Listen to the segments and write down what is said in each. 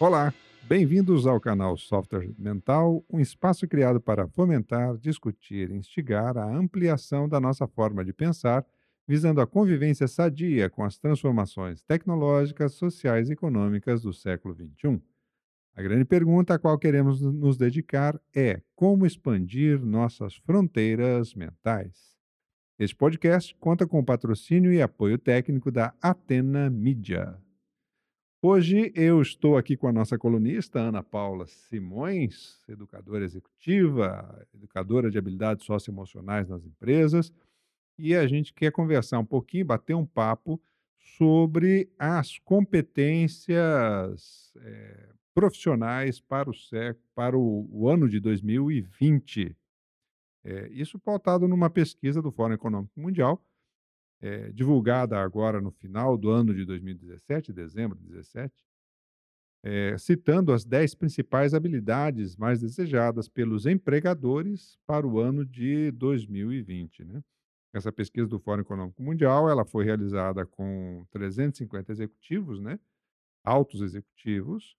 Olá, bem-vindos ao canal Software Mental, um espaço criado para fomentar, discutir instigar a ampliação da nossa forma de pensar, visando a convivência sadia com as transformações tecnológicas, sociais e econômicas do século XXI. A grande pergunta a qual queremos nos dedicar é como expandir nossas fronteiras mentais. Este podcast conta com o patrocínio e apoio técnico da Atena Mídia. Hoje eu estou aqui com a nossa colunista, Ana Paula Simões, educadora executiva, educadora de habilidades socioemocionais nas empresas, e a gente quer conversar um pouquinho, bater um papo sobre as competências eh, profissionais para o, século, para o, o ano de 2020. Eh, isso pautado numa pesquisa do Fórum Econômico Mundial, eh, divulgada agora no final do ano de 2017, dezembro de 2017, eh, citando as 10 principais habilidades mais desejadas pelos empregadores para o ano de 2020. Né? Essa pesquisa do Fórum Econômico Mundial ela foi realizada com 350 executivos, né? altos executivos,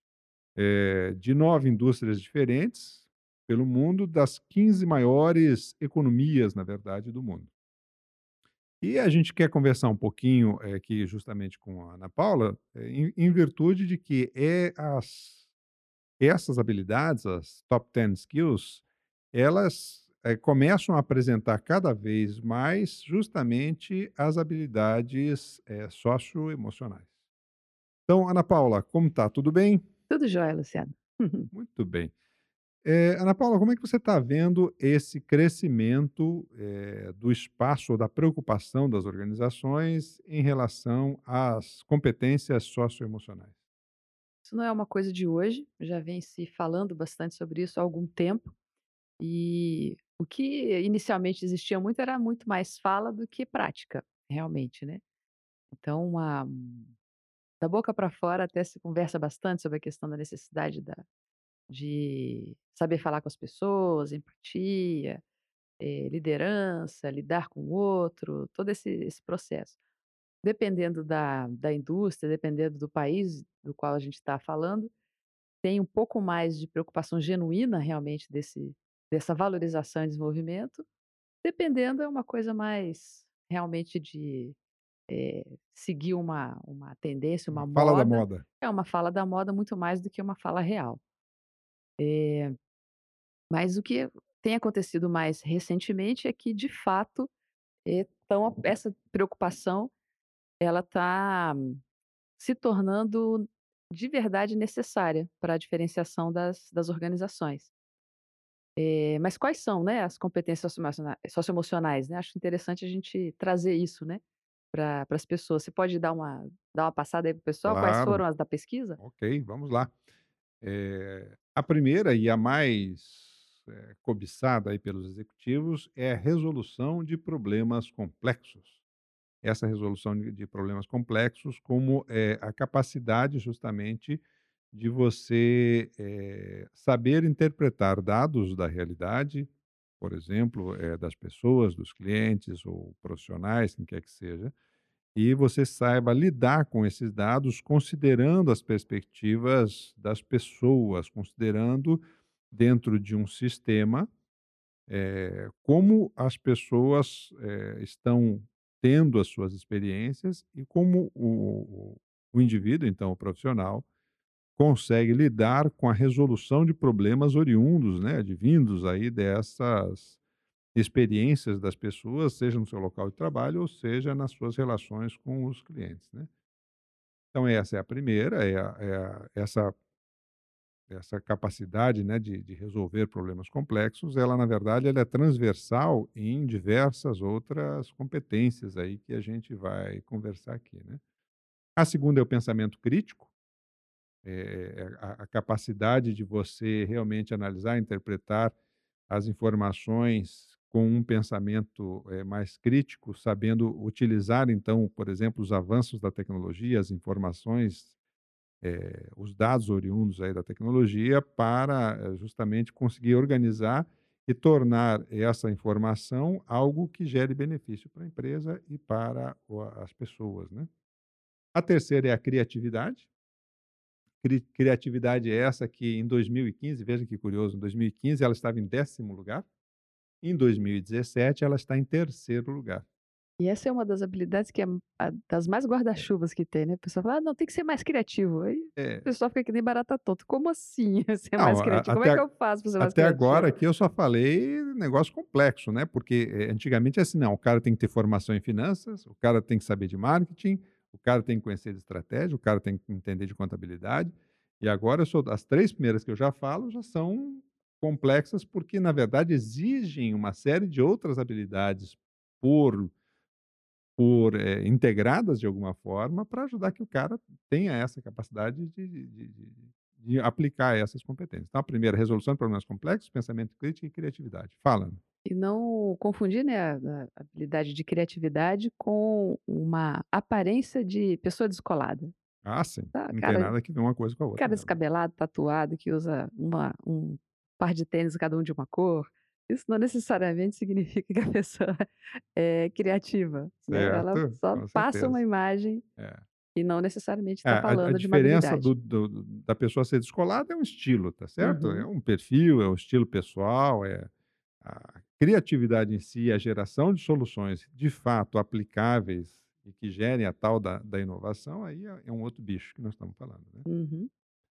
eh, de nove indústrias diferentes pelo mundo, das 15 maiores economias, na verdade, do mundo. E a gente quer conversar um pouquinho eh, aqui justamente com a Ana Paula, eh, em, em virtude de que é as, essas habilidades, as top 10 skills, elas eh, começam a apresentar cada vez mais justamente as habilidades eh, socioemocionais. Então, Ana Paula, como tá? Tudo bem? Tudo jóia, Luciano. Muito bem. Eh, Ana Paula, como é que você está vendo esse crescimento eh, do espaço ou da preocupação das organizações em relação às competências socioemocionais? Isso não é uma coisa de hoje, já vem se falando bastante sobre isso há algum tempo. E o que inicialmente existia muito era muito mais fala do que prática, realmente, né? Então, da boca para fora até se conversa bastante sobre a questão da necessidade da, de saber falar com as pessoas, empatia, eh, liderança, lidar com o outro, todo esse, esse processo. Dependendo da, da indústria, dependendo do país do qual a gente está falando, tem um pouco mais de preocupação genuína realmente desse, dessa valorização e desenvolvimento. Dependendo, é uma coisa mais realmente de eh, seguir uma, uma tendência, Uma uma fala da moda. moda. É uma fala da moda muito mais do que uma fala real. Eh, mas o que tem acontecido mais recentemente é que, de fato, eh, tão, essa preocupação ela está se tornando de verdade necessária para a diferenciação das, das organizações. Eh, mas quais são, né, as competências socioemociona- socioemocionais, né? Acho interessante a gente trazer isso, né, para as pessoas. Você pode dar uma, dar uma passada aí para o pessoal? Quais Claro. foram as da pesquisa? Ok, vamos lá. Eh, a primeira e a mais eh, cobiçada aí pelos executivos é a resolução de problemas complexos. Essa resolução de, problemas complexos como eh, a capacidade justamente de você eh, saber interpretar dados da realidade, por exemplo, das pessoas, dos clientes ou profissionais, quem quer que seja, e você saiba lidar com esses dados considerando as perspectivas das pessoas, considerando dentro de um sistema eh, como as pessoas eh, estão tendo as suas experiências e como o, o o indivíduo, então o profissional, consegue lidar com a resolução de problemas oriundos, né, advindos aí dessas experiências das pessoas, seja no seu local de trabalho ou seja nas suas relações com os clientes, né. Então essa é a primeira, é a é a essa essa capacidade, né, de de resolver problemas complexos, ela na verdade ela é transversal em diversas outras competências aí que a gente vai conversar aqui, né. A segunda é o pensamento crítico, eh, a a capacidade de você realmente analisar, interpretar as informações com um pensamento eh, mais crítico, sabendo utilizar, então, por exemplo, os avanços da tecnologia, as informações, eh, os dados oriundos aí da tecnologia, para eh, justamente conseguir organizar e tornar essa informação algo que gere benefício para a empresa e para as pessoas, né? A terceira é a criatividade, Cri criatividade é essa que em 2015, veja que curioso, em 2015 ela estava em 10º lugar, em 2017 ela está em 3º lugar. E essa é uma das habilidades que é a das mais guarda-chuvas que tem, né, a pessoa fala: "Ah, não, tem que ser mais criativo", aí o É. pessoal fica que nem barata tonta, como assim ser mais Não, a criativo? Como é até que a eu faço para ser mais até agora criativo? aqui eu só falei negócio complexo, né, porque, eh, antigamente é assim, não, o cara tem que ter formação em finanças, o cara tem que saber de marketing, o cara tem que conhecer de estratégia, o cara tem que entender de contabilidade, e agora eu sou as 3 primeiras que eu já falo já são complexas, porque na verdade exigem uma série de outras habilidades por por, eh, integradas de alguma forma, para ajudar que o cara tenha essa capacidade de de de de aplicar essas competências. Então a primeira, resolução de problemas complexos, pensamento crítico e criatividade. Fala. E não confundir, né, a habilidade de criatividade com uma aparência de pessoa descolada. Ah, sim, Tá, não tem cara nada que ver uma coisa com a outra cara descabelado, tatuado, que usa uma um par de tênis cada um de uma cor, isso não necessariamente significa que a pessoa é criativa, né, ela só com passa uma imagem É. e não necessariamente É, está a a falando de uma diferença habilidade. do do da pessoa ser descolada é um estilo, tá certo? É Uhum. um perfil, é um estilo pessoal, é a criatividade em si, a geração de soluções de fato aplicáveis e que gerem a tal da da inovação, aí é é um outro bicho que nós estamos falando, né. Uhum.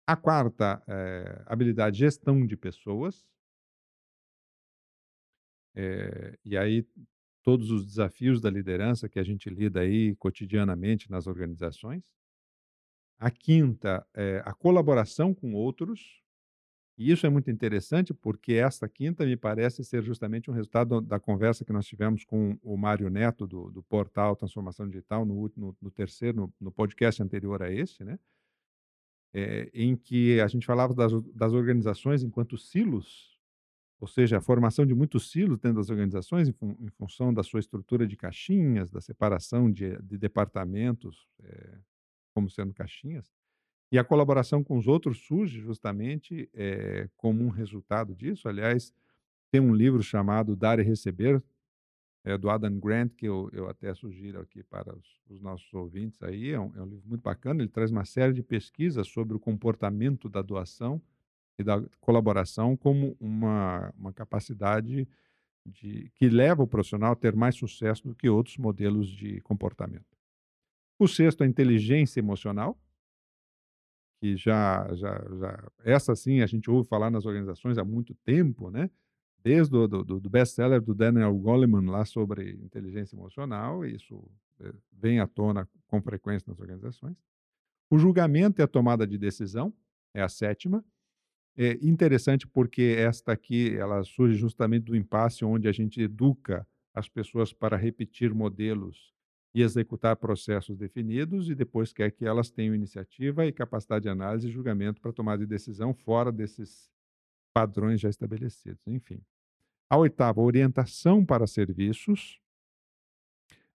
A 4ª, eh, habilidade, gestão de pessoas. Eh, e aí todos os desafios da liderança que a gente lida aí cotidianamente nas organizações. A 5ª é a colaboração com outros, e isso é muito interessante, porque essa 5ª me parece ser justamente um resultado da conversa que nós tivemos com o Mário Neto do do portal Transformação Digital no último no 3º no no podcast anterior a esse, né. Eh, em que a gente falava das das organizações enquanto silos, ou seja, a formação de muitos silos dentro das organizações em em função da sua estrutura de caixinhas, da separação de de departamentos, eh, como sendo caixinhas, e a colaboração com os outros surge justamente, eh, como um resultado disso. Aliás, tem um livro chamado Dar e Receber, eh, do Adam Grant, que eu eu até sugiro aqui para os os nossos ouvintes aí, é um é um livro muito bacana, ele traz uma série de pesquisas sobre o comportamento da doação e da colaboração como uma uma capacidade de que leva o profissional a ter mais sucesso do que outros modelos de comportamento. O 6º, a inteligência emocional. Que já já já essa sim a gente ouve falar nas organizações há muito tempo, né, desde o do do do best-seller do Daniel Goleman lá sobre inteligência emocional, isso, eh, vem à tona com frequência nas organizações. O julgamento e a tomada de decisão, é a 7ª. É interessante porque esta aqui ela surge justamente do impasse onde a gente educa as pessoas para repetir modelos e executar processos definidos e depois quer que elas tenham iniciativa e capacidade de análise e julgamento para tomar de decisão fora desses padrões já estabelecidos, enfim. A 8ª, orientação para serviços.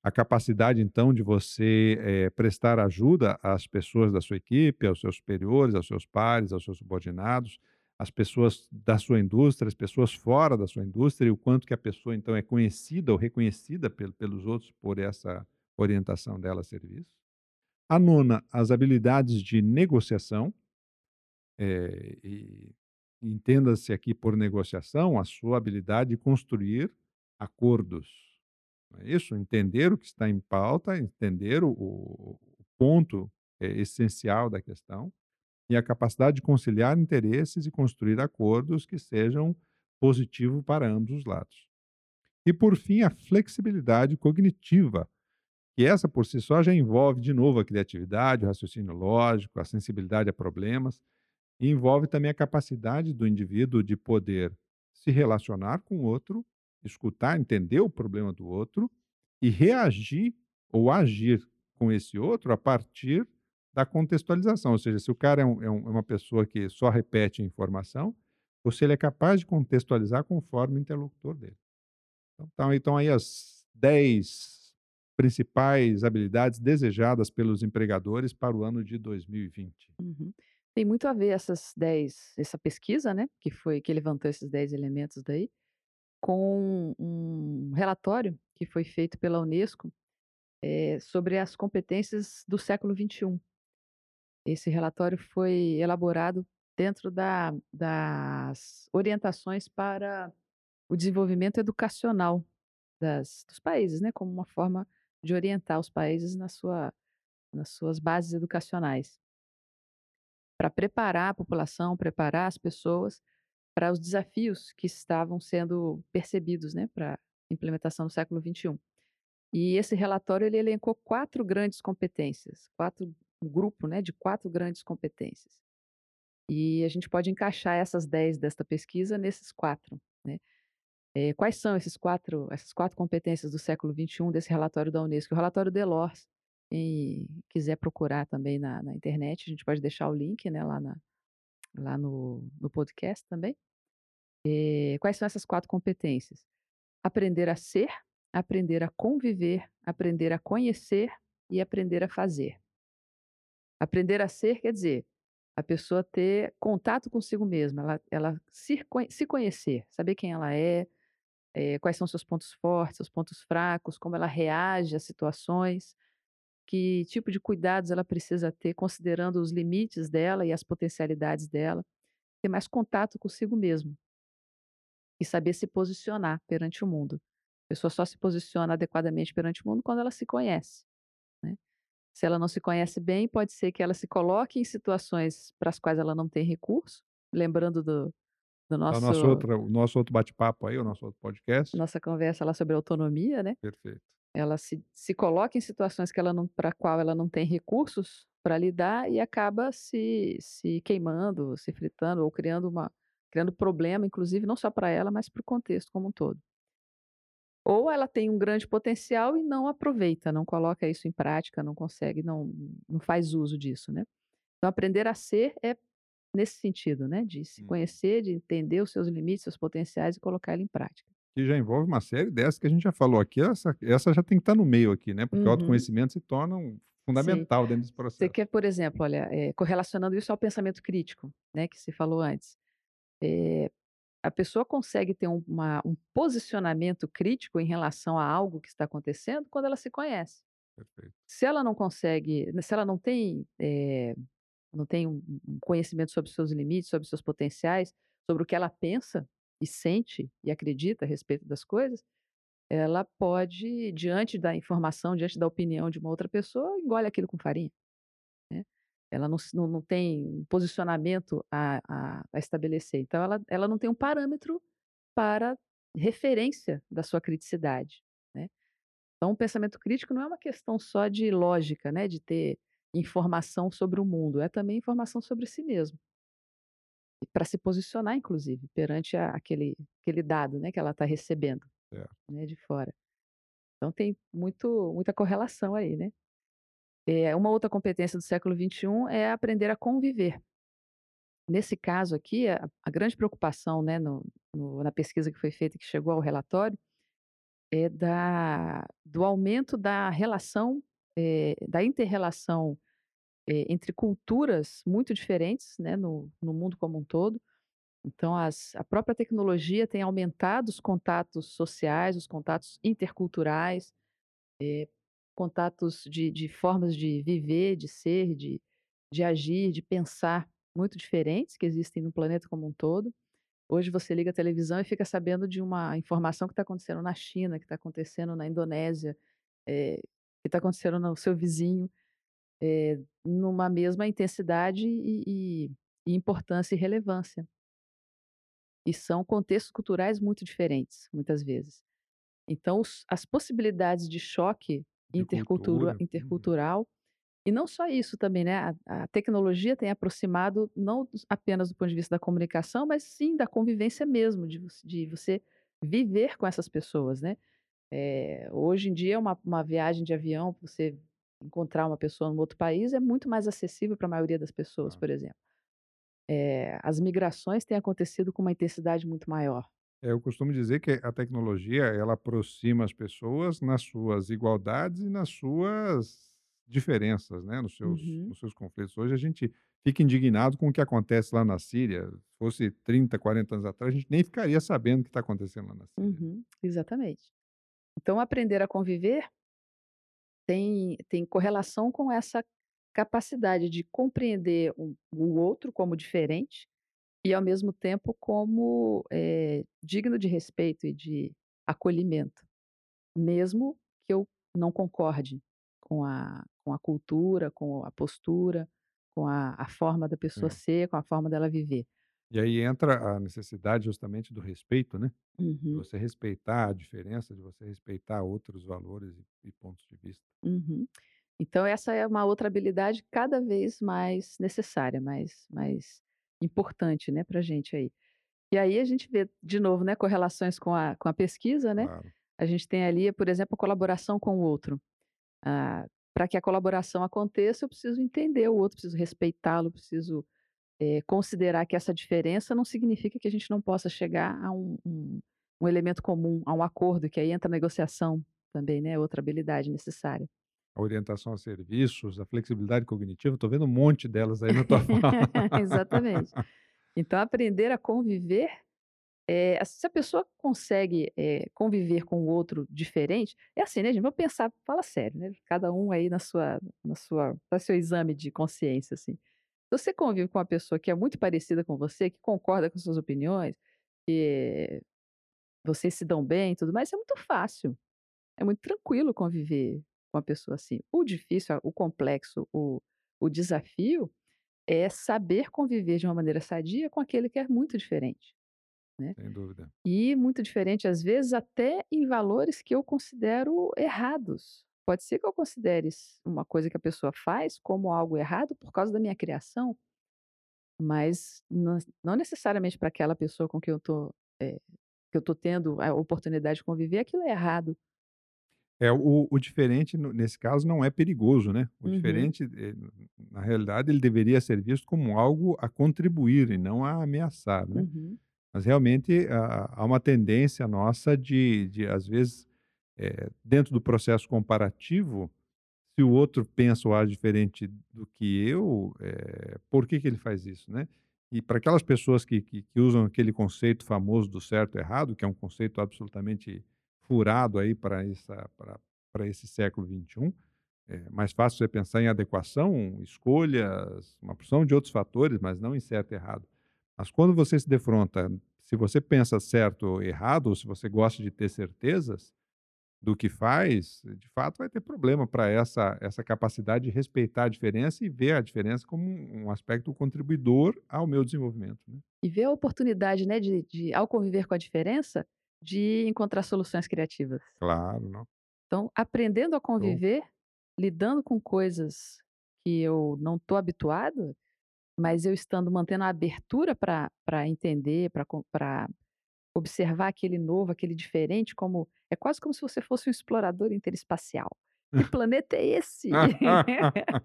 A capacidade então de você, eh, prestar ajuda às pessoas da sua equipe, aos seus superiores, aos seus pares, aos seus subordinados, às pessoas da sua indústria, as pessoas fora da sua indústria e o quanto que a pessoa então é conhecida ou reconhecida pelo pelos outros por essa orientação dela a serviço. A 9ª, as habilidades de negociação. Eh, e entenda-se aqui por negociação a sua habilidade de construir acordos, é isso? Entender o que está em pauta, entender o o ponto, eh, essencial da questão, e a capacidade de conciliar interesses e construir acordos que sejam positivo para ambos os lados. E por fim, a flexibilidade cognitiva, que essa por si só já envolve de novo a criatividade, o raciocínio lógico, a sensibilidade a problemas, e envolve também a capacidade do indivíduo de poder se relacionar com o outro, escutar, entender o problema do outro e reagir ou agir com esse outro a partir da contextualização, ou seja, se o cara é um é é uma pessoa que só repete informação, ou se ele é capaz de contextualizar conforme o interlocutor dele. Então então aí as 10 principais habilidades desejadas pelos empregadores para o ano de 2020. Uhum. Tem muito a ver essas 10 essa pesquisa, né, que foi que levantou esses 10 elementos daí, com um relatório que foi feito pela Unesco, eh, sobre as competências do século XXI. Esse relatório foi elaborado dentro da das orientações para o desenvolvimento educacional das dos países, né, como uma forma de orientar os países na sua nas suas bases educacionais. Para preparar a população, preparar as pessoas para os desafios que estavam sendo percebidos, né, pra implementação do século XXI. E esse relatório ele elencou 4 grandes competências, 4 um grupo, né, de 4 grandes competências. E a gente pode encaixar essas 10 desta pesquisa nesses 4, né. Eh, quais são esses 4 essas 4 competências do século XXI desse relatório da Unesco? O relatório Delors, quem quiser procurar também na na internet, a gente pode deixar o link, né, lá na lá no no podcast também. Eh, quais são essas 4 competências? Aprender a ser, aprender a conviver, aprender a conhecer e aprender a fazer. Aprender a ser quer dizer, a pessoa ter contato consigo mesma, ela ela se se conhecer, saber quem ela é, eh, quais são seus pontos fortes, seus pontos fracos, como ela reage às situações, que tipo de cuidados ela precisa ter considerando os limites dela e as potencialidades dela, ter mais contato consigo mesmo. E saber se posicionar perante o mundo. A pessoa só se posiciona adequadamente perante o mundo quando ela se conhece, né. Se ela não se conhece bem, pode ser que ela se coloque em situações para as quais ela não tem recurso, lembrando do do É nosso o nosso outro bate-papo aí, o nosso outro podcast. nossa conversa lá sobre autonomia, né. Perfeito. Ela se se coloca em situações que ela não para qual ela não tem recursos para lidar e acaba se se queimando, se fritando ou criando uma criando problema, inclusive não só para ela, mas para o contexto como um todo. Ou ela tem um grande potencial e não aproveita, não coloca isso em prática, não consegue, não não faz uso disso, né. Então aprender a ser é nesse sentido, né, de se Hum. conhecer, de entender os seus limites, seus potenciais e colocar ele em prática. Que já envolve uma série dessas que a gente já falou aqui, essa essa já tem que estar no meio aqui, né, porque o Uhum. autoconhecimento se torna um Sim. fundamental dentro desse Você processo. quer, por exemplo, olha, eh, correlacionando isso ao pensamento crítico, né, que se falou antes. Eh, a pessoa consegue ter um uma um posicionamento crítico em relação a algo que está acontecendo quando ela se conhece. Perfeito. Se ela não consegue se ela não tem, eh, não tem um conhecimento sobre seus limites, sobre seus potenciais, sobre o que ela pensa e sente e acredita a respeito das coisas, ela pode, diante da informação, diante da opinião de uma outra pessoa, engole aquilo com farinha, né. Ela não não não tem um posicionamento a a a estabelecer, então ela ela não tem um parâmetro para referência da sua criticidade, né. Então o pensamento crítico não é uma questão só de lógica, né, de ter informação sobre o mundo, é também informação sobre si mesmo. Pra se posicionar inclusive, perante a aquele aquele dado, né, que ela está recebendo, Certo. né, de fora. Então tem muito muita correlação aí, né. Eh, uma outra competência do século XXI é aprender a conviver. Nesse caso aqui, a a grande preocupação, né, no no na pesquisa que foi feita e que chegou ao relatório, é da do aumento da relação, eh, da inter-relação, entre culturas muito diferentes, né, no no mundo como um todo. Então as a própria tecnologia tem aumentado os contatos sociais, os contatos interculturais, eh, contatos de de formas de viver, de ser, de de agir, de pensar muito diferentes que existem no planeta como um todo. Hoje você liga a televisão e fica sabendo de uma informação que está acontecendo na China, que está acontecendo na Indonésia, eh, que está acontecendo no seu vizinho, eh, numa mesma intensidade e e e importância e relevância. E são contextos culturais muito diferentes, muitas vezes. Então os as possibilidades de choque De intercultura cultura. Uhum. intercultural e não só isso também, né, a a tecnologia tem aproximado não apenas do ponto de vista da comunicação, mas sim da convivência mesmo, de de você viver com essas pessoas, né. Eh, hoje em dia uma uma viagem de avião, você encontrar uma pessoa num outro país é muito mais acessível para a maioria das pessoas, Tá. por exemplo. Eh, as migrações têm acontecido com uma intensidade muito maior. É, eu costumo dizer que a tecnologia, ela aproxima as pessoas nas suas igualdades e nas suas diferenças, né, nos seus Uhum. nos seus conflitos. Hoje a gente fica indignado com o que acontece lá na Síria, se fosse 30, 40 anos atrás, a gente nem ficaria sabendo o que está acontecendo lá na Síria. Uhum, exatamente. Então aprender a conviver tem tem correlação com essa capacidade de compreender um o outro como diferente e, ao mesmo tempo, como, eh, digno de respeito e de acolhimento, mesmo que eu não concorde com a com a cultura, com a postura, com a a forma da pessoa Sim. ser, com a forma dela viver. E aí entra a necessidade justamente do respeito, né, de Uhum, você respeitar a diferença, de você respeitar outros valores e pontos de vista. uhum. Então essa é uma outra habilidade cada vez mais necessária, mais mais importante, né, pra gente aí. E aí a gente vê de novo, né, correlações com a com a pesquisa, né, Claro. a gente tem ali, por exemplo, a colaboração com o outro. Ah, pra que a colaboração aconteça, eu preciso entender o outro, preciso respeitá-lo, preciso, eh, considerar que essa diferença não significa que a gente não possa chegar a um um um elemento comum, a um acordo, que aí entra a negociação também, né, outra habilidade necessária. A orientação a serviços, a flexibilidade cognitiva, estou vendo um monte delas aí na tua fala. Exatamente. Então aprender a conviver, eh, se a pessoa consegue, eh, conviver com o outro diferente é assim, né, gente, vamos pensar fala sério, né, cada um aí na sua na sua faz seu exame de consciência, assim. Se você convive com uma pessoa que é muito parecida com você, que concorda com suas opiniões, que vocês se dão bem e tudo mais, é muito fácil, é muito tranquilo conviver com uma pessoa assim. O difícil, o complexo, o o desafio é saber conviver de uma maneira sadia com aquele que é muito diferente, né. Sem dúvida. E muito diferente, às vezes, até em valores que eu considero errados. Pode ser que eu considere uma coisa que a pessoa faz como algo errado por causa da minha criação, mas não necessariamente para aquela pessoa com quem eu tô, eh, que eu tô tendo a oportunidade de conviver, aquilo é errado. É, o o diferente nesse caso não é perigoso, né. O Uhum, diferente, eh, na realidade, ele deveria ser visto como algo a contribuir e não a ameaçar, né. uhum. Mas realmente há há uma tendência nossa de de às vezes, eh, dentro do processo comparativo, se o outro pensa ou age diferente do que eu, eh, por que que ele faz isso, né. E para aquelas pessoas que que que usam aquele conceito famoso do certo e errado, que é um conceito absolutamente furado aí para esse século XXI, é mais fácil você pensar em adequação, escolhas, uma porção de outros fatores, mas não em certo e errado. Mas quando você se defronta, se você pensa certo ou errado, ou se você gosta de ter certezas do que faz, de fato vai ter problema para essa essa capacidade de respeitar a diferença e ver a diferença como um aspecto contribuidor ao meu desenvolvimento, né. E ver a oportunidade, né, de de ao conviver com a diferença, de encontrar soluções criativas. Claro, não. Então, aprendendo a conviver, lidando com coisas que eu não estou habituada, mas eu estando mantendo a abertura para entender, para para observar aquele novo, aquele diferente, como é quase como se você fosse um explorador interespacial. Que planeta é esse?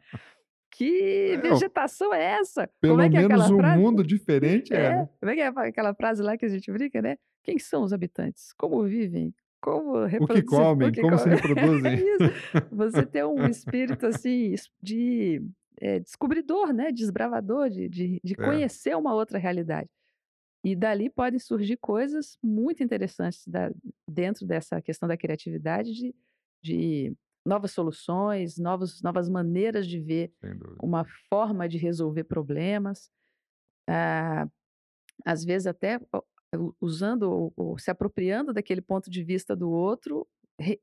Que É, vegetação é essa? Como pelo é que é menos aquela um frase? mundo diferente é, É, né. como é que é aquela frase lá que a gente brinca, né? Quem são os habitantes? Como vivem? Como O que reproduzir? O comem, que como se comem? Reproduzem. isso. Você ter um espírito assim de, eh, descobridor, né, desbravador, de de de É, conhecer uma outra realidade. E dali podem surgir coisas muito interessantes da dentro dessa questão da criatividade de de novas soluções, novos novas maneiras de ver uma forma de resolver problemas. Ah, às vezes até usando ou ou se apropriando daquele ponto de vista do outro,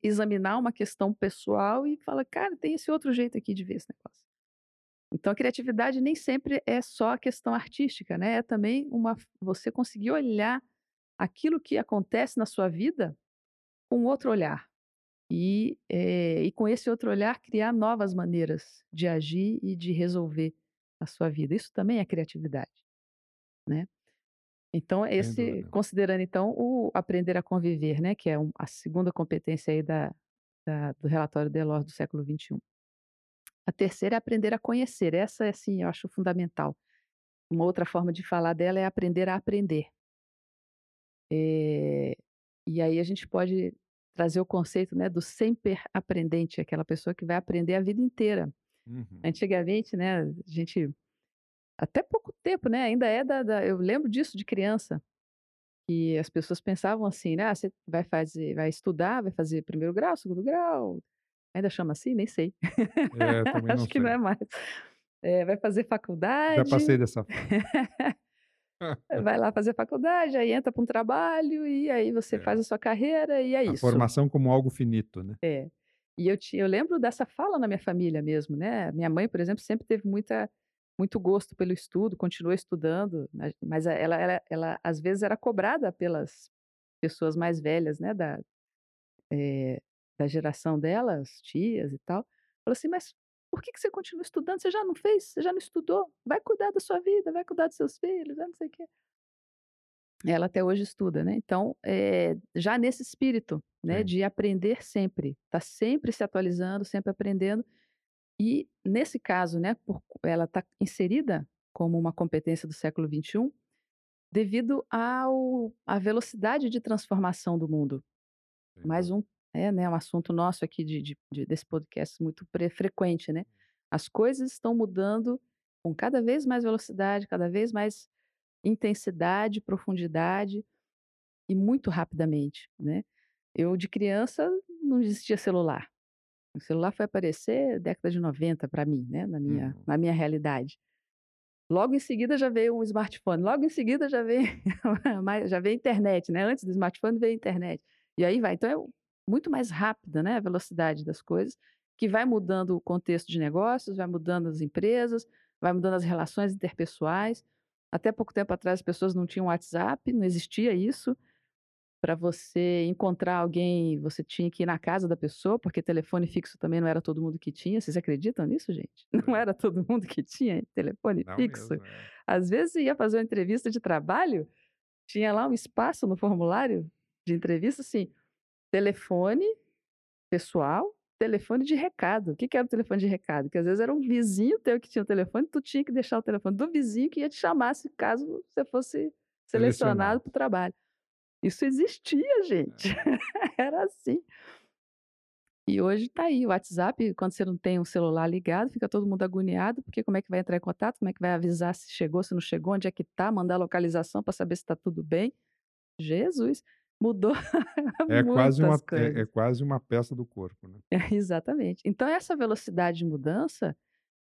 examinar uma questão pessoal e fala: "Cara, tem esse outro jeito aqui de ver esse negócio". Então a criatividade nem sempre é só a questão artística, né, é também uma você conseguir olhar aquilo que acontece na sua vida com outro olhar. E, eh, e com esse outro olhar criar novas maneiras de agir e de resolver a sua vida. Isso também é criatividade, né. Então esse considerando então o aprender a conviver, né, que é um a segunda competência aí da da do relatório Delors do século XXI. A terceira é aprender a conhecer, essa é assim, eu acho fundamental. Uma outra forma de falar dela é aprender a aprender. Eh, e aí a gente pode trazer o conceito, né, do sempre aprendente, aquela pessoa que vai aprender a vida inteira. Uhum. Antigamente, né, a gente até pouco tempo, né, ainda é da da eu lembro disso de criança, que as pessoas pensavam assim, né: "Ah, você vai fazer vai estudar, vai fazer primeiro grau, segundo grau". Ainda chama assim? Nem sei. É, também não Acho que não sei. é mais. Eh, vai fazer Já faculdade passei dessa vai lá fazer faculdade, aí entra para um trabalho, e aí você faz É. a sua carreira e é A isso. formação como algo finito, né. É. E eu ti eu lembro dessa fala na minha família mesmo, né. Minha mãe, por exemplo, sempre teve muita muito gosto pelo estudo, continuou estudando, mas ela ela ela às vezes era cobrada pelas pessoas mais velhas, né, da eh, da geração dela, as tias e tal. Falou assim: "Mas por que que você continua estudando? Você já não fez? Você já não estudou? Vai cuidar da sua vida, vai cuidar dos seus filhos, não sei o quê". Ela até hoje estuda, né. Então, eh, já nesse espírito, né, Sim. de aprender sempre, tá sempre se atualizando, sempre aprendendo. E nesse caso, né, por ela tá inserida como uma competência do século XXI, devido ao à velocidade de transformação do mundo. Mais um é, né, um assunto nosso aqui de de de desse podcast muito frequente, né. As coisas estão mudando com cada vez mais velocidade, cada vez mais intensidade, profundidade e muito rapidamente, né. Eu de criança não existia celular. O celular foi aparecer década de 90 para mim, né, na minha Uhum. na minha realidade. Logo em seguida já veio um smartphone, logo em seguida já veio já veio a internet, né, antes do smartphone veio a internet. E aí vai, então é muito mais rápida, né, a velocidade das coisas, que vai mudando o contexto de negócios, vai mudando as empresas, vai mudando as relações interpessoais. Até pouco tempo atrás as pessoas não tinham WhatsApp, não existia isso. Para você encontrar alguém, você tinha que ir na casa da pessoa, porque telefone fixo também não era todo mundo que tinha. Vocês acreditam nisso, gente? Não era todo mundo que tinha telefone Não fixo. mesmo, é. Às vezes ia fazer uma entrevista de trabalho, tinha lá um espaço no formulário de entrevista, assim, telefone pessoal, telefone de recado. O que que era o telefone de recado? Que às vezes era um vizinho teu que tinha o telefone, tu tinha que deixar o telefone do vizinho que ia te chamar se caso você fosse selecionado para o trabalho. Isso existia, gente. É. Era assim. E hoje tá aí o WhatsApp, quando você não tem um celular ligado, fica todo mundo agoniado, porque como é que vai entrar em contato, como é que vai avisar se chegou, se não chegou, onde é que tá, mandar localização para saber se tá tudo bem. Jesus, mudou É quase uma é é quase uma peça do corpo, né. É, exatamente. Então essa velocidade de mudança,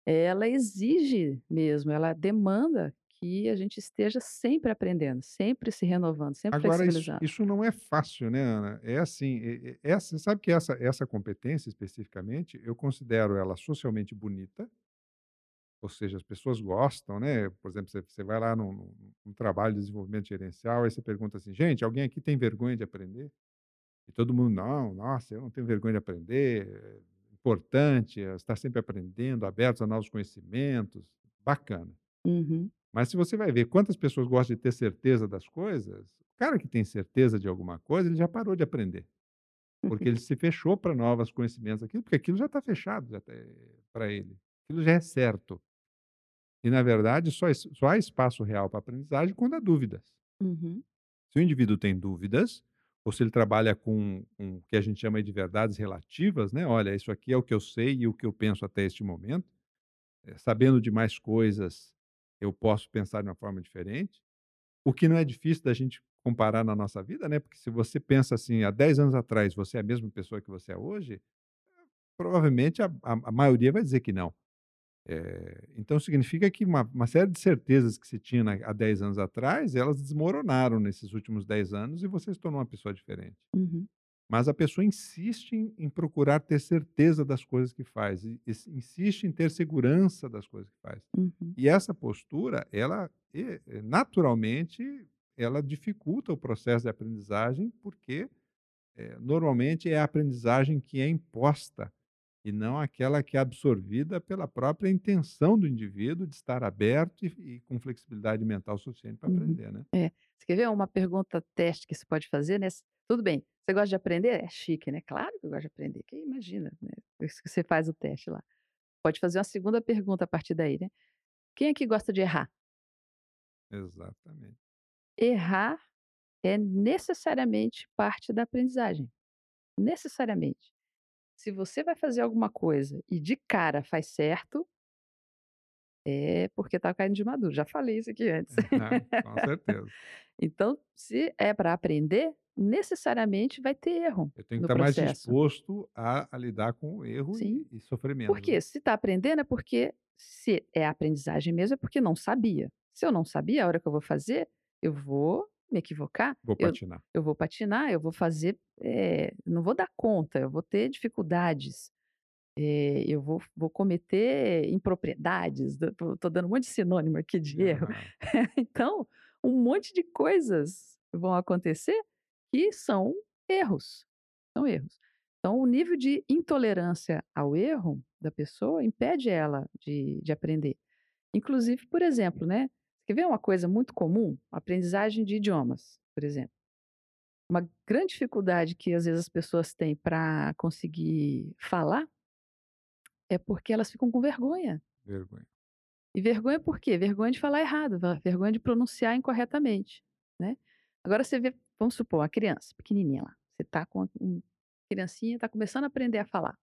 ela exige mesmo, ela demanda que a gente esteja sempre aprendendo, sempre se renovando, sempre Agora isso flexibilizando. isso não é fácil, né, Ana. É assim, e e essa sabe que essa essa competência especificamente, eu considero ela socialmente bonita ou seja, as pessoas gostam, né. Por exemplo, você você vai lá num num trabalho de desenvolvimento gerencial, aí você pergunta assim: "Gente, alguém aqui tem vergonha de aprender?" E todo mundo: "Não, nossa, eu não tenho vergonha de aprender, é importante, é estar sempre aprendendo, abertos a novos conhecimentos", bacana. Uhum. Mas se você vai ver quantas pessoas gostam de ter certeza das coisas, o cara que tem certeza de alguma coisa, ele já parou de aprender, porque ele se fechou para novos conhecimentos, aquilo porque aquilo já está fechado, tá, eh, para ele, aquilo já é certo. E na verdade só só há espaço real para aprendizagem quando há dúvidas. Uhum. Se o indivíduo tem dúvidas, ou se ele trabalha com com o que a gente chama de verdades relativas, né, "Olha, isso aqui é o que eu sei e o que eu penso até este momento, eh, sabendo de mais coisas, eu posso pensar de uma forma diferente", o que não é difícil da gente comparar na nossa vida, né, porque se você pensa assim, há 10 anos atrás você é a mesma pessoa que você é hoje, provavelmente a a a maioria vai dizer que não. Eh, então significa que uma uma série de certezas que se tinha na há 10 anos atrás, elas desmoronaram nesses últimos 10 anos e você se tornou uma pessoa diferente. Uhum. Mas a pessoa insiste em em procurar ter certeza das coisas que faz e e insiste em ter segurança das coisas que faz. Uhum. E essa postura, ela, naturalmente, ela dificulta o processo de aprendizagem, porque, eh, normalmente é a aprendizagem que é imposta, e não aquela que é absorvida pela própria intenção do indivíduo de estar aberto e e com flexibilidade mental suficiente para Uhum. aprender, né. É. Você quer ver uma pergunta teste que você pode fazer, né, tudo bem, você gosta de aprender? É chique, né, claro que eu gosto de aprender, que imagina, né, por isso que você faz o teste lá. Pode fazer uma segunda pergunta a partir daí, né. Quem aqui gosta de errar? Exatamente. Errar é necessariamente parte da aprendizagem, necessariamente. Se você vai fazer alguma coisa e de cara faz certo é porque tá caindo de maduro, já falei isso aqui antes. Aham, com certeza. Então, se é para aprender, necessariamente vai ter erro Eu tenho que estar mais processo. disposto a a lidar com o erro Sim. e e sofrer Por menos, né. quê? Se está aprendendo é porque se é aprendizagem mesmo, é porque não sabia. Se eu não sabia, a hora que eu vou fazer, eu vou me equivocar, Vou eu patinar. eu vou patinar, eu vou fazer, eh, não vou dar conta, eu vou ter dificuldades, eh, eu vou vou cometer impropriedades, tô dando um monte de sinônimo aqui de erro. Aham. Então, um monte de coisas vão acontecer que são erros, são erros. Então o nível de intolerância ao erro da pessoa impede ela de de aprender. Inclusive, por exemplo, né, quer ver uma coisa muito comum? Aprendizagem de idiomas, por exemplo. Uma grande dificuldade que às vezes as pessoas têm pra conseguir falar é porque elas ficam com vergonha. Vergonha. E vergonha por quê? Vergonha de falar errado, vergonha de pronunciar incorretamente, né. Agora você vê, vamos supor, uma criança pequenininha lá, você tá com um criancinha tá começando a aprender a falar,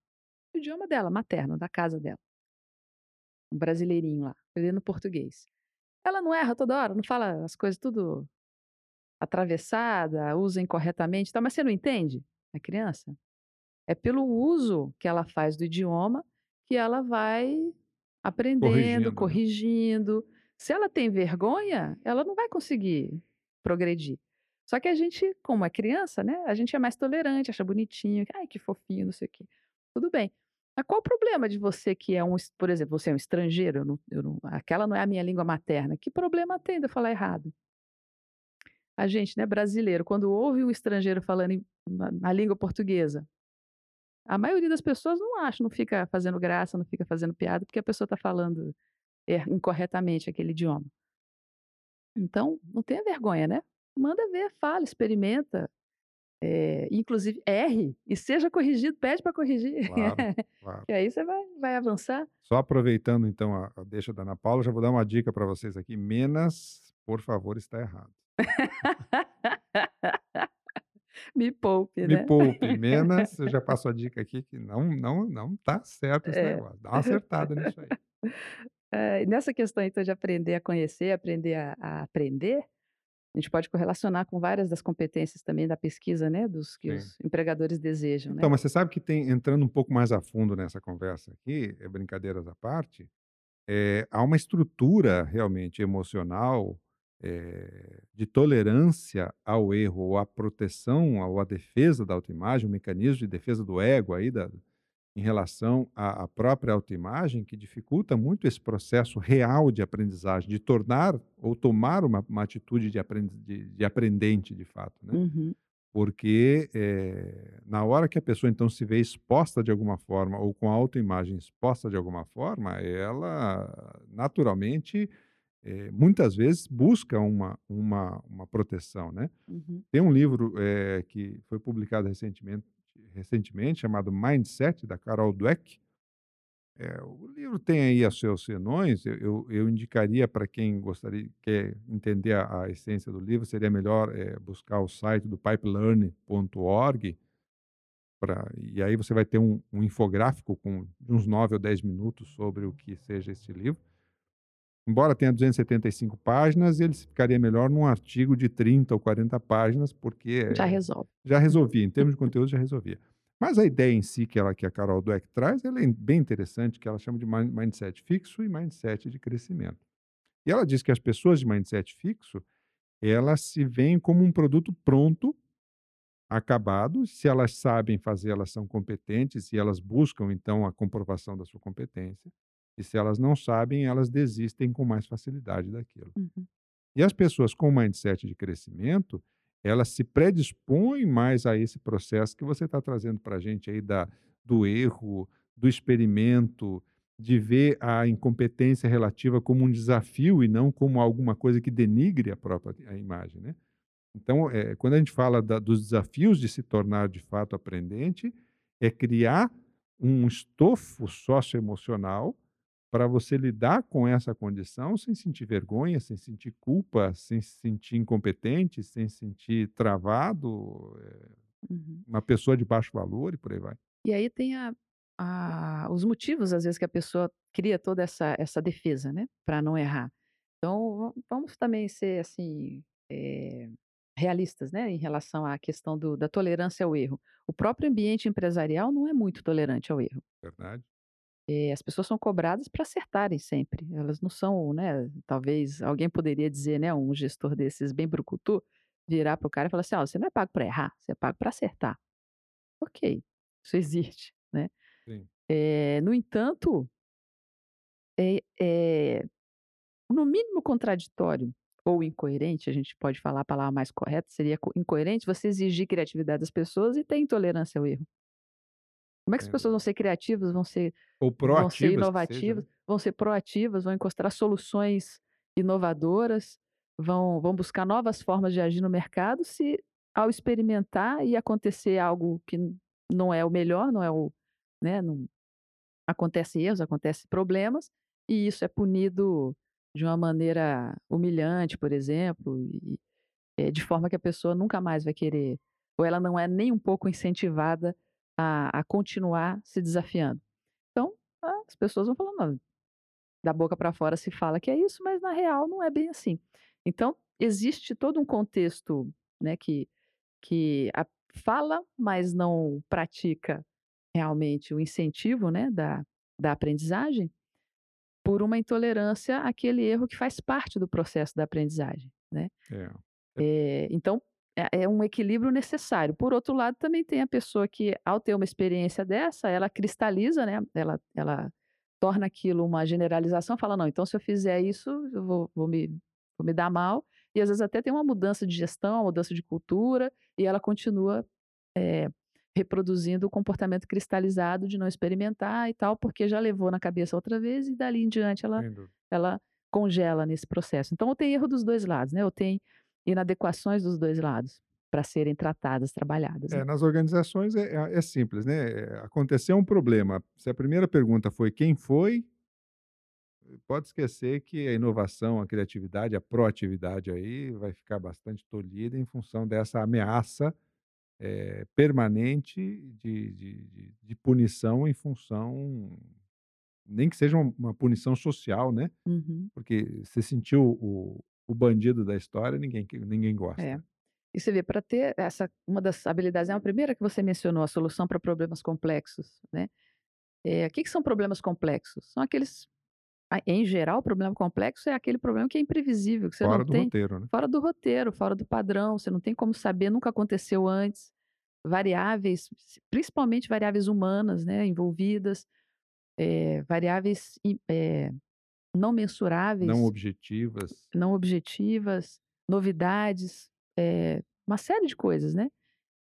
o idioma dela, materno, da casa dela. Um brasileirinho lá, aprendendo português. Ela não erra toda hora, não fala as coisas tudo atravessada, usa incorretamente e tal, mas você não entende a criança? É pelo uso que ela faz do idioma que ela vai aprendendo, Corrigindo, né. corrigindo. Se ela tem vergonha, ela não vai conseguir progredir. Só que a gente, como é criança, né, a gente é mais tolerante, acha bonitinho, "ai, que fofinho, não sei o quê", tudo bem. Mas qual o problema de você que é um por exemplo, você é um estrangeiro, eu não eu não aquela não é a minha língua materna, que problema tem de eu falar errado? A gente, né, brasileiro, quando ouve um estrangeiro falando em na na língua portuguesa, a maioria das pessoas não acha, não fica fazendo graça, não fica fazendo piada, porque a pessoa tá falando er incorretamente aquele idioma. Então, não tenha vergonha, né. Manda ver, fala, experimenta, eh, inclusive erre e seja corrigido, pede pra corrigir, Claro, claro. que aí você vai vai avançar. Só aproveitando então a a deixa da Ana Paula, já vou dar uma dica pra vocês aqui, "menas", por favor, está errado. Me poupe, Me né. poupe, "menas", eu já passo a dica aqui que não não não tá certo esse É. negócio, dá uma acertada nisso aí. Eh, nessa questão então de aprender a conhecer, aprender a a aprender, a gente pode correlacionar com várias das competências também da pesquisa, né, dos que Sim. os empregadores desejam, Então, né. mas você sabe que tem entrando um pouco mais a fundo nessa conversa aqui, eh, brincadeiras à parte, eh, há uma estrutura realmente emocional, eh, de tolerância ao erro ou à proteção ou à defesa da autoimagem, um mecanismo de defesa do ego aí da em relação à à própria autoimagem, que dificulta muito esse processo real de aprendizagem, de tornar ou tomar uma uma atitude de de de aprendente de fato, né. Uhum. Porque, eh, na hora que a pessoa então se vê exposta de alguma forma ou com a autoimagem exposta de alguma forma, ela naturalmente, eh, muitas vezes busca uma uma uma proteção, né. Uhum. Tem um livro, eh, que foi publicado recentemente recentemente chamado Mindset, da Carol Dweck. Eh, o livro tem aí os seus senões, eu eu indicaria pra quem gostaria quer entender a a essência do livro, seria melhor, eh, buscar o site do pipelearning.org pra e aí você vai ter um um infográfico com uns 9 ou 10 minutos sobre o que seja esse livro. Embora tenha 275 páginas, ele ficaria melhor num artigo de 30 ou 40 páginas, porque, Já eh, resolve. já resolvia, em termos de conteúdo já resolvia. Mas a ideia em si que ela que a Carol Dweck traz, ela é bem interessante, que ela chama de mind mindset fixo e mindset de crescimento. E ela diz que as pessoas de mindset fixo, elas se veem como um produto pronto, acabado, se elas sabem fazer, elas são competentes e elas buscam então a comprovação da sua competência, e se elas não sabem, elas desistem com mais facilidade daquilo. Uhum. E as pessoas com mindset de crescimento, elas se predispõem mais a esse processo que você tá trazendo pra gente aí da do erro, do experimento, de ver a incompetência relativa como um desafio e não como alguma coisa que denigre a própria a imagem, né. Então, eh, quando a gente fala da dos desafios de se tornar de fato aprendente, é criar um estofo socioemocional pra você lidar com essa condição sem sentir vergonha, sem sentir culpa, sem se sentir incompetente, sem sentir travado, eh, Uhum. uma pessoa de baixo valor e por aí vai. E aí tem a a os motivos, às vezes, que a pessoa cria toda essa essa defesa, né, pra não errar. Então va vamos também ser, assim, eh, realistas, né, em relação à questão do da tolerância ao erro. O próprio ambiente empresarial não é muito tolerante ao erro. Verdade. Eh, as pessoas são cobradas para acertarem sempre, elas não são, né, talvez alguém poderia dizer, né, um gestor desses bem brucutu, virar para o cara e falar assim: "Ó, você não é pago para errar, você é pago para acertar". Ok, isso existe, né. Eh, no entanto é é, no mínimo contraditório ou incoerente, a gente pode falar a palavra mais correta, seria co incoerente você exigir criatividade das pessoas e ter intolerância ao erro. Como é que as Sem pessoas vão ser criativas, vão ser Ou vão ser proativas que seja, inovativas, né. vão ser proativas, vão encontrar soluções inovadoras, vão vão buscar novas formas de agir no mercado se, ao experimentar e acontecer algo que não é o melhor, não é o né, não acontece erros, acontece problemas, e isso é punido de uma maneira humilhante, por exemplo, e, eh, de forma que a pessoa nunca mais vai querer ou ela não é nem um pouco incentivada a a continuar se desafiando. Então, as pessoas vão falando: "Não", da boca para fora se fala que é isso, mas na real não é bem assim. Então, existe todo um contexto, né, que que a fala, mas não pratica realmente o incentivo, né, da da aprendizagem, por uma intolerância àquele erro que faz parte do processo da aprendizagem, né. É, é Eh, então, é é um equilíbrio necessário. Por outro lado, também tem a pessoa que, ao ter uma experiência dessa, ela cristaliza, né, ela ela torna aquilo uma generalização, fala: "Não, então se eu fizer isso, eu vou vou me vou me dar mal", e às vezes até tem uma mudança de gestão, uma mudança de cultura, e ela continua, eh, reproduzindo o comportamento cristalizado de não experimentar e tal, porque já levou na cabeça outra vez e dali em diante ela ela congela nesse processo. Então, ou tem erro dos 2 lados, né, ou tem inadequações dos 2 lados, para serem tratadas, trabalhadas, né. É, nas organizações é é é simples, né, eh, aconteceu um problema, se a primeira pergunta foi: "Quem foi?" pode esquecer que a inovação, a criatividade, a proatividade aí vai ficar bastante tolhida em função dessa ameaça, eh, permanente de de de de punição em função nem que seja uma uma punição social, né, Uhum. porque você sentiu o o bandido da história, ninguém ninguém É. gosta. E você vê, para ter essa uma das habilidades é a primeira que você mencionou, a solução para problemas complexos, né. Eh, o que que são problemas complexos? São aqueles em geral, o problema complexo é aquele problema que é imprevisível, que você não Fora do tem roteiro, né. fora do roteiro, fora do padrão, você não tem como saber, nunca aconteceu antes, variáveis, principalmente variáveis humanas, né, envolvidas, eh, variáveis e não Não mensuráveis objetivas. não objetivas, novidades, eh, uma série de coisas, né,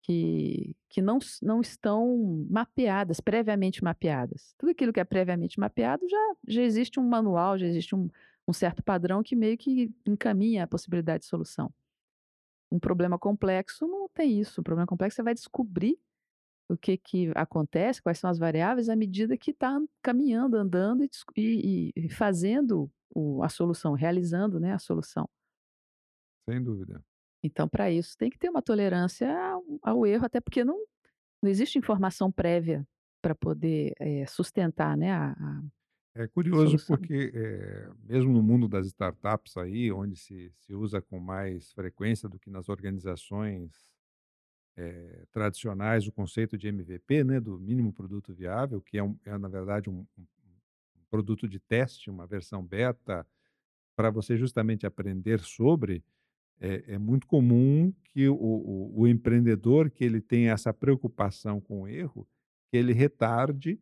que que não não estão mapeadas, previamente mapeadas. Tudo aquilo que é previamente mapeado já já existe um manual, já existe um um certo padrão que meio que encaminha a possibilidade de solução. Um problema complexo não tem isso, o problema complexo você vai descobrir o que que acontece, quais são as variáveis, à medida que tá caminhando, andando e e fazendo o a solução, realizando, né, a solução. Sem dúvida. Então, para isso tem que ter uma tolerância ao ao erro, até porque não não existe informação prévia para poder, eh, sustentar, né, a a É curioso solução. porque, eh, mesmo no mundo das startups aí, onde se se usa com mais frequência do que nas organizações, eh, tradicionais, o conceito de MVP, né, do mínimo produto viável, que é um é na verdade um um produto de teste, uma versão beta, para você justamente aprender sobre, é é muito comum que o o o empreendedor que ele tenha essa preocupação com o erro, que ele retarde,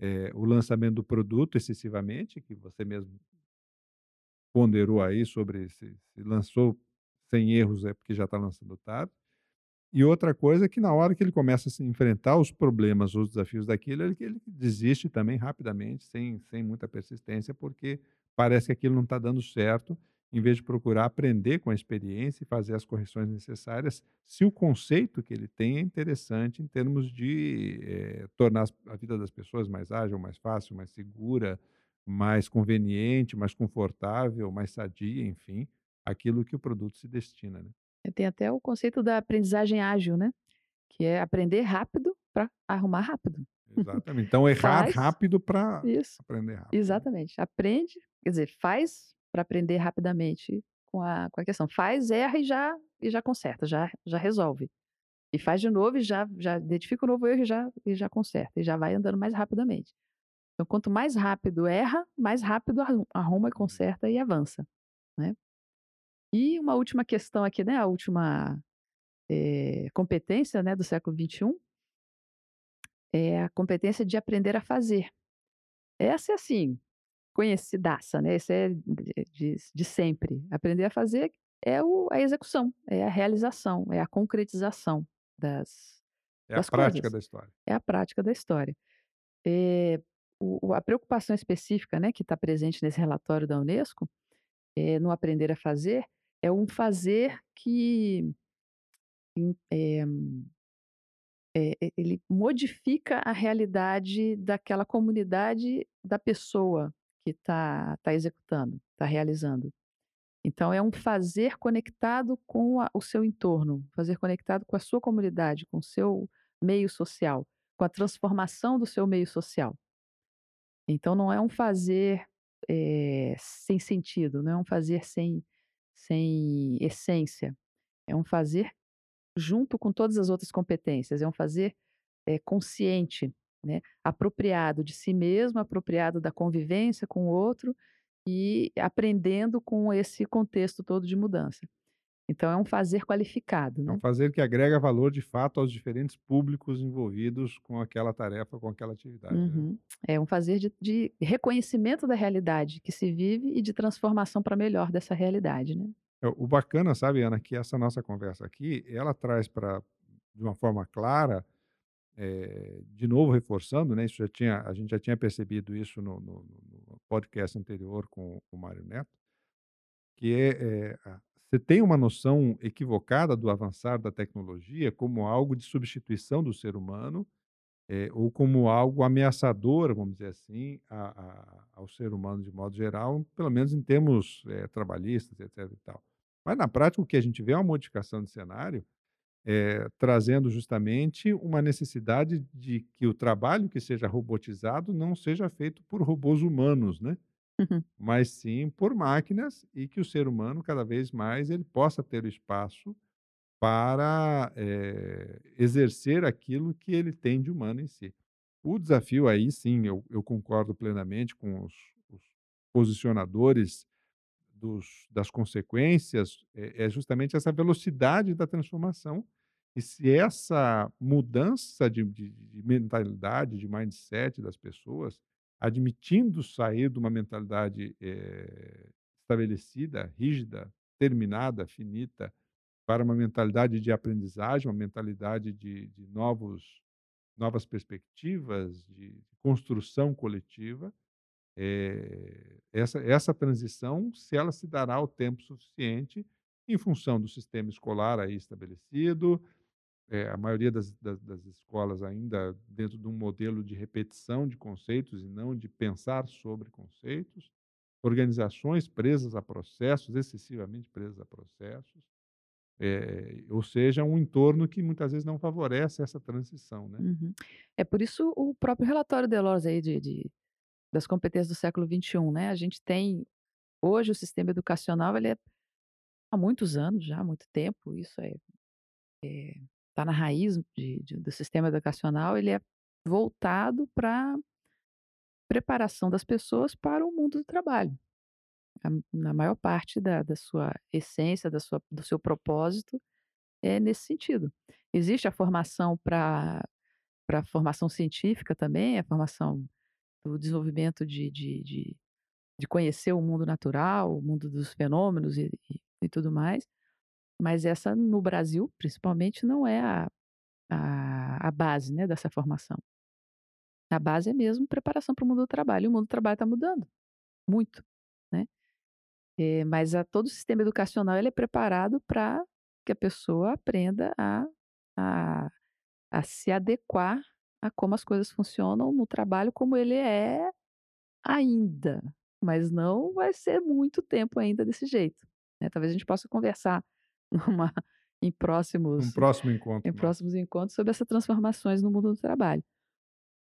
eh, o lançamento do produto excessivamente, que você mesmo ponderou aí sobre se se lançou sem erros, é porque já está lançando tarde. E outra coisa é que na hora que ele começa a se enfrentar os problemas, os desafios daquilo, ele ele desiste também rapidamente, sem sem muita persistência, porque parece que aquilo não está dando certo, em vez de procurar aprender com a experiência e fazer as correções necessárias, se o conceito que ele tem é interessante em termos de, eh, tornar a vida das pessoas mais ágil, mais fácil, mais segura, mais conveniente, mais confortável, mais sadia, enfim, aquilo que o produto se destina, né. Tem até o conceito da aprendizagem ágil, né, que é aprender rápido para arrumar rápido. Exatamente. Então errar Faz rápido para aprender rápido, né. exatamente. Aprende, quer dizer, faz para aprender rapidamente com a com a questão. Faz, erra e já e já conserta, já já resolve. E faz de novo e já já identifica o novo erro e já e já conserta, e já vai andando mais rapidamente. Então quanto mais rápido erra, mais rápido arru arruma e conserta e avança, né. E uma última questão aqui, né, a última, eh, competência, né, do século XXI é a competência de aprender a fazer. Essa é, assim, conhecidaça, né, essa é de de sempre. Aprender a fazer é o a execução, é a realização, é a concretização das É a das prática coisas, da história. é a prática da história. Eh, o a preocupação específica, né, que está presente nesse relatório da Unesco, eh, no aprender a fazer, é um fazer que eh, e ele modifica a realidade daquela comunidade da pessoa que está está executando, está realizando. Então é um fazer conectado com a o seu entorno, fazer conectado com a sua comunidade, com o seu meio social, com a transformação do seu meio social. Então não é um fazer, eh, sem sentido, não é um fazer sem sem essência, é um fazer junto com todas as outras competências, é um fazer, eh, consciente, né, apropriado de si mesmo, apropriado da convivência com o outro e aprendendo com esse contexto todo de mudança. Então é um fazer qualificado, É um né. fazer que agrega valor, de fato, aos diferentes públicos envolvidos com aquela tarefa, com aquela atividade, né. Uhum. É um fazer de de reconhecimento da realidade que se vive e de transformação para melhor dessa realidade, né. É, o bacana, sabe, Ana, que essa nossa conversa aqui, ela traz pra de uma forma clara, eh, de novo reforçando, né, isso já tinha a gente já tinha percebido isso no no no podcast anterior com o Mário Neto que é é você tem uma noção equivocada do avançar da tecnologia como algo de substituição do ser humano, eh, ou como algo ameaçador, vamos dizer assim, a a ao ser humano de modo geral, pelo menos em termos, eh, trabalhistas, etc e tal. Mas na prática o que a gente vê é uma modificação de cenário, eh, trazendo justamente uma necessidade de que o trabalho que seja robotizado não seja feito por robôs humanos, né, Mas sim por máquinas e que o ser humano cada vez mais ele possa ter o espaço para, eh, exercer aquilo que ele tem de humano em si. O desafio aí sim, eu eu concordo plenamente com os os posicionadores dos das consequências, é é justamente essa velocidade da transformação, e se essa mudança de de de mentalidade, de mindset das pessoas, admitindo sair de uma mentalidade, eh, estabelecida, rígida, terminada, finita, para uma mentalidade de aprendizagem, uma mentalidade de de novos novas perspectivas, de construção coletiva, eh, essa essa transição, se ela se dará o tempo suficiente, em função do sistema escolar aí estabelecido, eh, a maioria das das das escolas ainda dentro de um modelo de repetição de conceitos e não de pensar sobre conceitos, organizações presas a processos, excessivamente presas a processos, eh, ou seja, um entorno que muitas vezes não favorece essa transição, né. Uhum. É por isso o próprio relatório Delors aí de de das competências do século XXI, né, a gente tem hoje o sistema educacional ele é há muitos anos já, há muito tempo, isso é eh, tá na raiz de de do sistema educacional, ele é voltado pra preparação das pessoas para o mundo do trabalho. A na maior parte da da sua essência, da sua do seu propósito, é nesse sentido. Existe a formação pra pra formação científica também, a formação do desenvolvimento de de de de conhecer o mundo natural, o mundo dos fenômenos e e e tudo mais, mas essa no Brasil, principalmente, não é a a a base, né, dessa formação. A base é mesmo preparação para o mundo do trabalho, e o mundo do trabalho tá mudando, muito, né. Eh, mas a todo o sistema educacional ele é preparado pra que a pessoa aprenda a a a se adequar a como as coisas funcionam no trabalho como ele é ainda, mas não vai ser muito tempo ainda desse jeito, né. Talvez a gente possa conversar numa em Um próximos próximo encontro em nosso. próximos encontros sobre essas transformações no mundo do trabalho.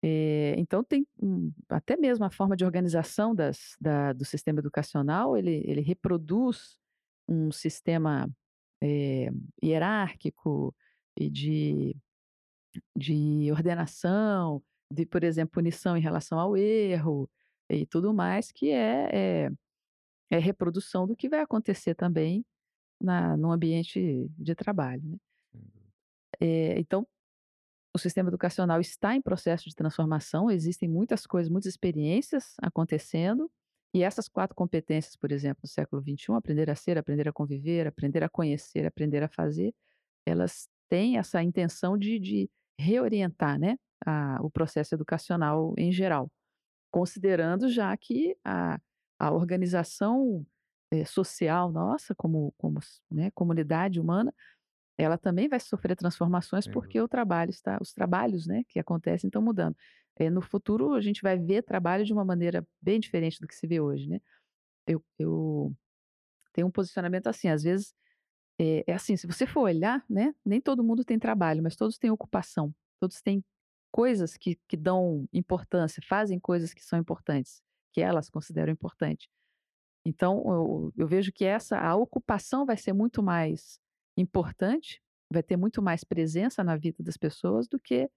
Eh, então tem um até mesmo a forma de organização das da do sistema educacional, ele ele reproduz um sistema, eh, hierárquico e de de ordenação, de, por exemplo, punição em relação ao erro e tudo mais, que é é é reprodução do que vai acontecer também na no ambiente de trabalho, né. Eh, então, o sistema educacional está em processo de transformação, existem muitas coisas, muitas experiências acontecendo, e essas 4 competências, por exemplo, do século XXI, aprender a ser, aprender a conviver, aprender a conhecer, aprender a fazer, elas têm essa intenção de de reorientar, né, a o processo educacional em geral, considerando já que a a organização, eh, social nossa como como né, comunidade humana, ela também vai sofrer transformações, Sem porque o trabalho está os trabalhos, né, que acontecem estão mudando. Eh, no futuro a gente vai ver trabalho de uma maneira bem diferente do que se vê hoje, né. Eu eu tenho um posicionamento assim, às vezes, eh, é assim, se você for olhar, né, nem todo mundo tem trabalho, mas todos têm ocupação, todos têm coisas que que dão importância, fazem coisas que são importantes, que elas consideram importante. Então eu eu vejo que essa a ocupação vai ser muito mais importante, vai ter muito mais presença na vida das pessoas do que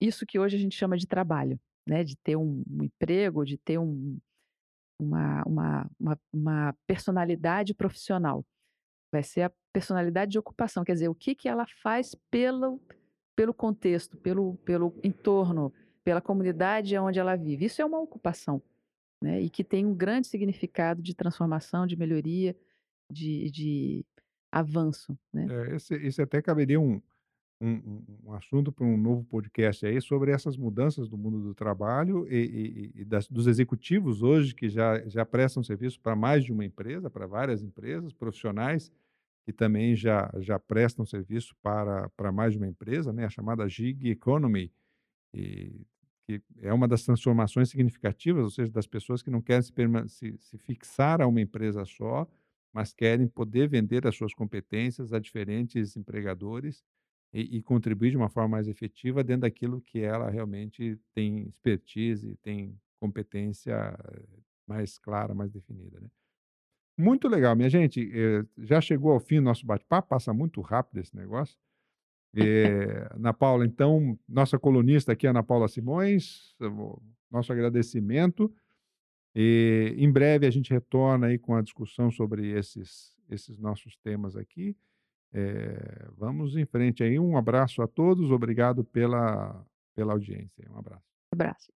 isso que hoje a gente chama de trabalho, né, de ter um um emprego, de ter um uma uma uma uma personalidade profissional. Vai ser a personalidade de ocupação, quer dizer, o que que ela faz pelo pelo contexto, pelo pelo entorno, pela comunidade aonde ela vive. Isso é uma ocupação, né, e que tem um grande significado de transformação, de melhoria, de de avanço, né. É, esse esse até caberia um um um assunto para um novo podcast aí, sobre essas mudanças do mundo do trabalho e e e das dos executivos hoje que já já prestam serviço para mais de uma empresa, para várias empresas, profissionais que também já já prestam serviço para para mais de uma empresa, né, a chamada gig economy, e que é uma das transformações significativas, ou seja, das pessoas que não querem se se se fixar a uma empresa só, mas querem poder vender as suas competências a diferentes empregadores e e contribuir de uma forma mais efetiva dentro daquilo que ela realmente tem expertise, tem competência mais clara, mais definida, né. Muito legal, minha gente, eh, já chegou ao fim o nosso bate-papo, passa muito rápido esse negócio. Eh, Ana Paula, então, nossa colunista aqui, Ana Paula Simões, nosso agradecimento, e em breve a gente retorna aí com a discussão sobre esses esses nossos temas aqui. Eh, vamos em frente aí, um abraço a todos, obrigado pela pela audiência, um abraço. Abraço.